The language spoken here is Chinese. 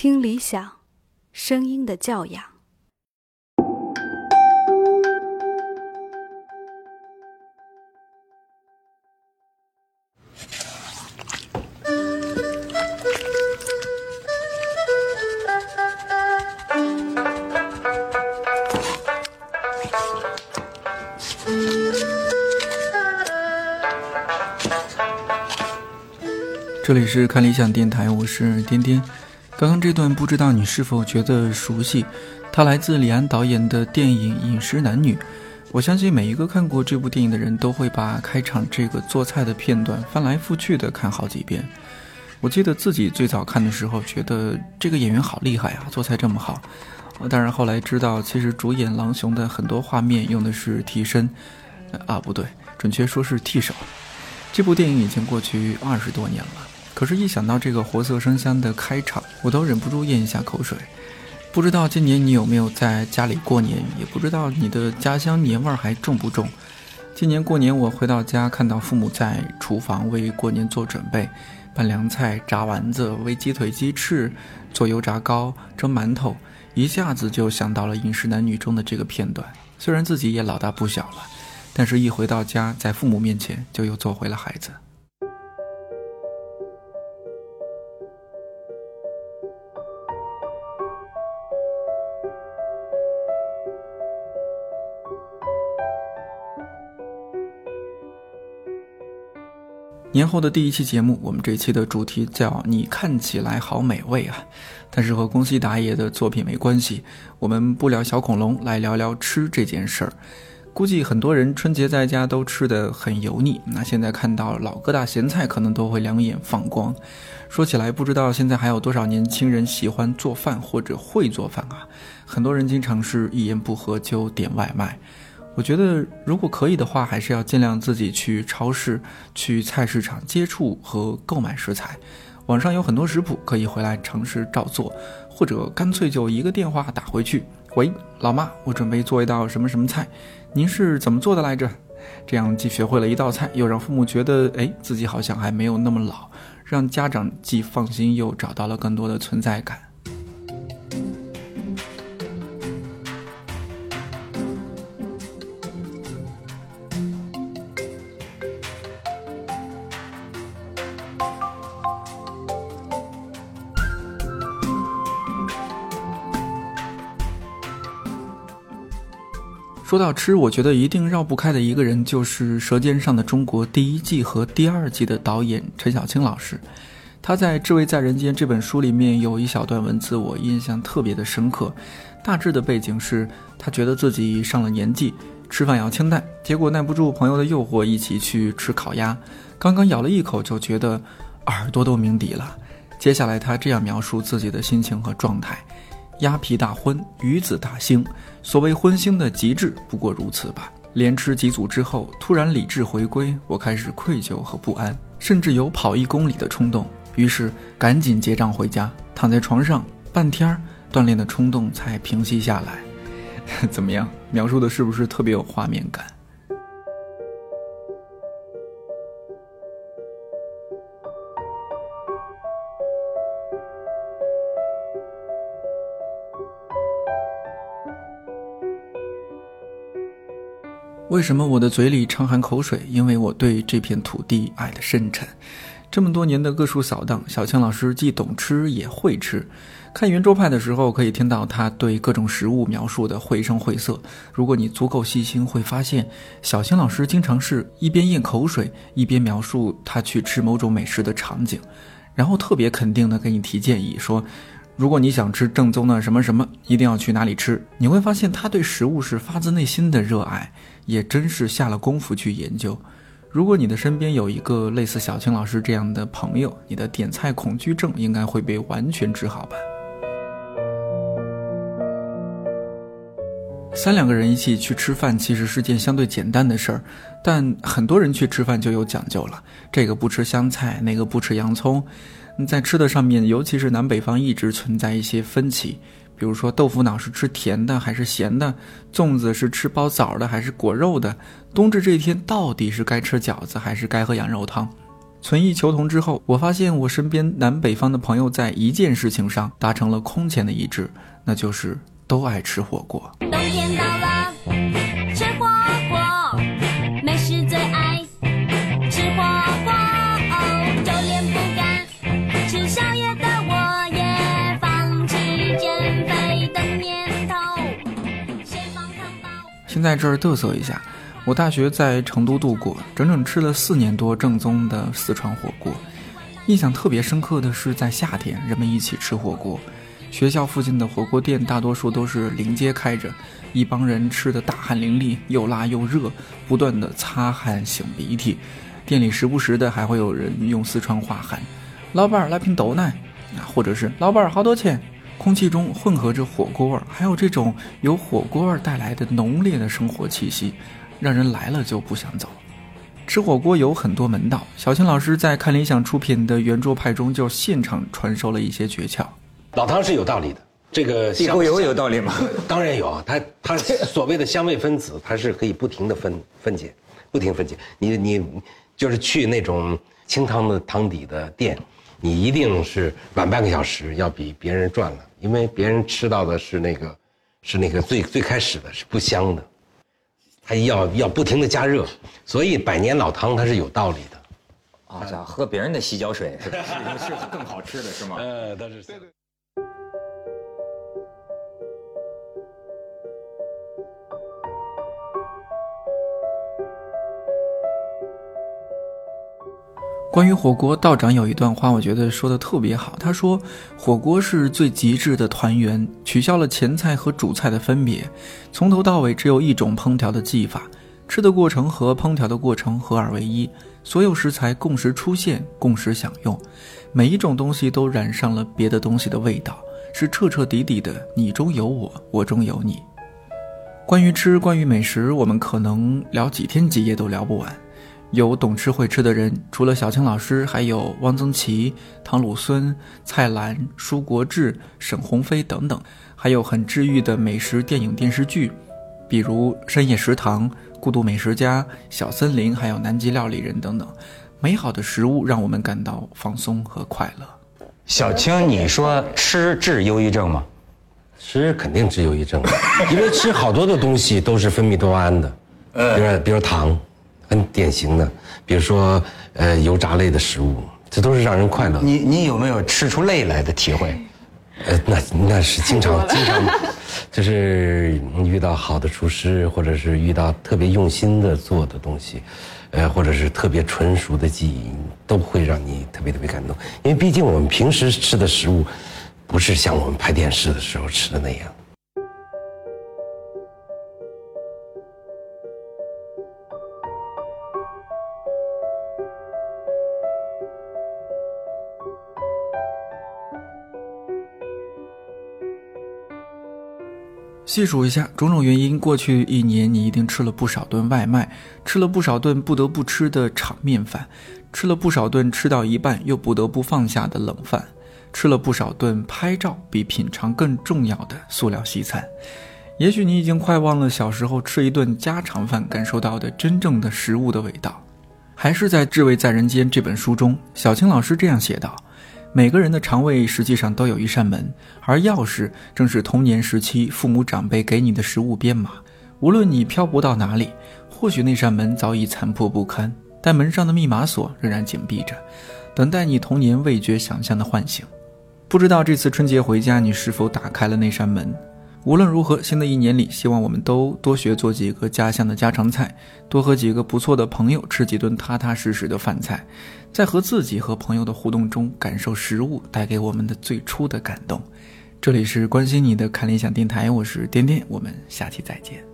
听理想，声音的教养。这里是看理想电台，我是丁丁。刚刚这段不知道你是否觉得熟悉？它来自李安导演的电影《饮食男女》。我相信每一个看过这部电影的人都会把开场这个做菜的片段翻来覆去的看好几遍。我记得自己最早看的时候，觉得这个演员好厉害啊，做菜这么好。当然后来知道，其实主演狼雄的很多画面用的是替身，啊不对，准确说是替手。这部电影已经过去二十多年了。可是，一想到这个活色生香的开场，我都忍不住咽一下口水。不知道今年你有没有在家里过年？也不知道你的家乡年味儿还重不重？今年过年我回到家，看到父母在厨房为过年做准备，拌凉菜、炸丸子、煨鸡腿、鸡翅、做油炸糕、蒸馒头，一下子就想到了《饮食男女》中的这个片段。虽然自己也老大不小了，但是一回到家，在父母面前就又做回了孩子。年后的第一期节目，我们这期的主题叫“你看起来好美味啊”，但是和宫西达也的作品没关系。我们不聊小恐龙，来聊聊吃这件事儿。估计很多人春节在家都吃得很油腻，那现在看到老疙瘩咸菜，可能都会两眼放光。说起来，不知道现在还有多少年轻人喜欢做饭或者会做饭啊？很多人经常是一言不合就点外卖。我觉得，如果可以的话，还是要尽量自己去超市、去菜市场接触和购买食材。网上有很多食谱，可以回来尝试照做，或者干脆就一个电话打回去：“喂，老妈，我准备做一道什么什么菜，您是怎么做的来着？”这样既学会了一道菜，又让父母觉得，哎，自己好像还没有那么老，让家长既放心，又找到了更多的存在感。说到吃，我觉得一定绕不开的一个人就是《舌尖上的中国》第一季和第二季的导演陈小青老师。他在《至味在人间》这本书里面有一小段文字，我印象特别的深刻。大致的背景是他觉得自己上了年纪，吃饭要清淡，结果耐不住朋友的诱惑，一起去吃烤鸭。刚刚咬了一口，就觉得耳朵都鸣笛了。接下来他这样描述自己的心情和状态。鸭皮大荤，鱼子大腥。所谓荤腥的极致，不过如此吧。连吃几组之后，突然理智回归，我开始愧疚和不安，甚至有跑一公里的冲动。于是赶紧结账回家，躺在床上半天儿，锻炼的冲动才平息下来。怎么样？描述的是不是特别有画面感？为什么我的嘴里常含口水？因为我对这片土地爱得深沉。这么多年的各处扫荡，小青老师既懂吃也会吃。看圆桌派的时候，可以听到他对各种食物描述的绘声绘色。如果你足够细心，会发现小青老师经常是一边咽口水，一边描述他去吃某种美食的场景，然后特别肯定的给你提建议说。如果你想吃正宗的什么什么，一定要去哪里吃？你会发现他对食物是发自内心的热爱，也真是下了功夫去研究。如果你的身边有一个类似小青老师这样的朋友，你的点菜恐惧症应该会被完全治好吧？三两个人一起去吃饭，其实是件相对简单的事儿，但很多人去吃饭就有讲究了，这个不吃香菜，那个不吃洋葱。在吃的上面，尤其是南北方一直存在一些分歧，比如说豆腐脑是吃甜的还是咸的，粽子是吃包枣的还是裹肉的，冬至这一天到底是该吃饺子还是该喝羊肉汤？存异求同之后，我发现我身边南北方的朋友在一件事情上达成了空前的一致，那就是都爱吃火锅。先在这儿嘚瑟一下，我大学在成都度过，整整吃了四年多正宗的四川火锅。印象特别深刻的是，在夏天人们一起吃火锅，学校附近的火锅店大多数都是临街开着，一帮人吃的大汗淋漓，又辣又热，不断的擦汗擤鼻涕。店里时不时的还会有人用四川话喊：“老板来瓶豆奶”，啊，或者是“老板好多钱”。空气中混合着火锅味儿，还有这种由火锅味儿带来的浓烈的生活气息，让人来了就不想走。吃火锅有很多门道，小青老师在看理想出品的《圆桌派》中就现场传授了一些诀窍。老汤是有道理的，这个香地沟油有道理吗？当然有啊，它它所谓的香味分子，它是可以不停的分分解，不停分解。你你就是去那种清汤的汤底的店，你一定是晚半个小时，要比别人赚了，因为别人吃到的是那个是那个最最开始的是不香的，它要要不停的加热，所以百年老汤它是有道理的。啊，想，喝别人的洗脚水是是更好吃的是吗？呃，但是。关于火锅，道长有一段话，我觉得说的特别好。他说，火锅是最极致的团圆，取消了前菜和主菜的分别，从头到尾只有一种烹调的技法，吃的过程和烹调的过程合二为一，所有食材共识出现，共识享用，每一种东西都染上了别的东西的味道，是彻彻底底的你中有我，我中有你。关于吃，关于美食，我们可能聊几天几夜都聊不完。有懂吃会吃的人，除了小青老师，还有汪曾祺、唐鲁孙、蔡澜、舒国治、沈鸿飞等等，还有很治愈的美食电影电视剧，比如《深夜食堂》《孤独美食家》《小森林》，还有《南极料理人》等等。美好的食物让我们感到放松和快乐。小青，你说吃治忧郁症吗？吃肯定治忧郁症，因为吃好多的东西都是分泌多巴胺的，比如比如糖，很典型的，比如说呃油炸类的食物，这都是让人快乐。你你有没有吃出泪来的体会？呃，那那是经常经常，就是遇到好的厨师，或者是遇到特别用心的做的东西，呃，或者是特别纯熟的技艺，都会让你特别特别感动。因为毕竟我们平时吃的食物，不是像我们拍电视的时候吃的那样。细数一下种种原因，过去一年你一定吃了不少顿外卖，吃了不少顿不得不吃的炒面饭，吃了不少顿吃到一半又不得不放下的冷饭，吃了不少顿拍照比品尝更重要的塑料西餐。也许你已经快忘了小时候吃一顿家常饭感受到的真正的食物的味道。还是在《至味在人间》这本书中，小青老师这样写道。每个人的肠胃实际上都有一扇门，而钥匙正是童年时期父母长辈给你的食物编码。无论你漂泊到哪里，或许那扇门早已残破不堪，但门上的密码锁仍然紧闭着，等待你童年味觉想象的唤醒。不知道这次春节回家，你是否打开了那扇门？无论如何，新的一年里，希望我们都多学做几个家乡的家常菜，多和几个不错的朋友吃几顿踏踏实实的饭菜，在和自己和朋友的互动中，感受食物带给我们的最初的感动。这里是关心你的看理想电台，我是颠颠，我们下期再见。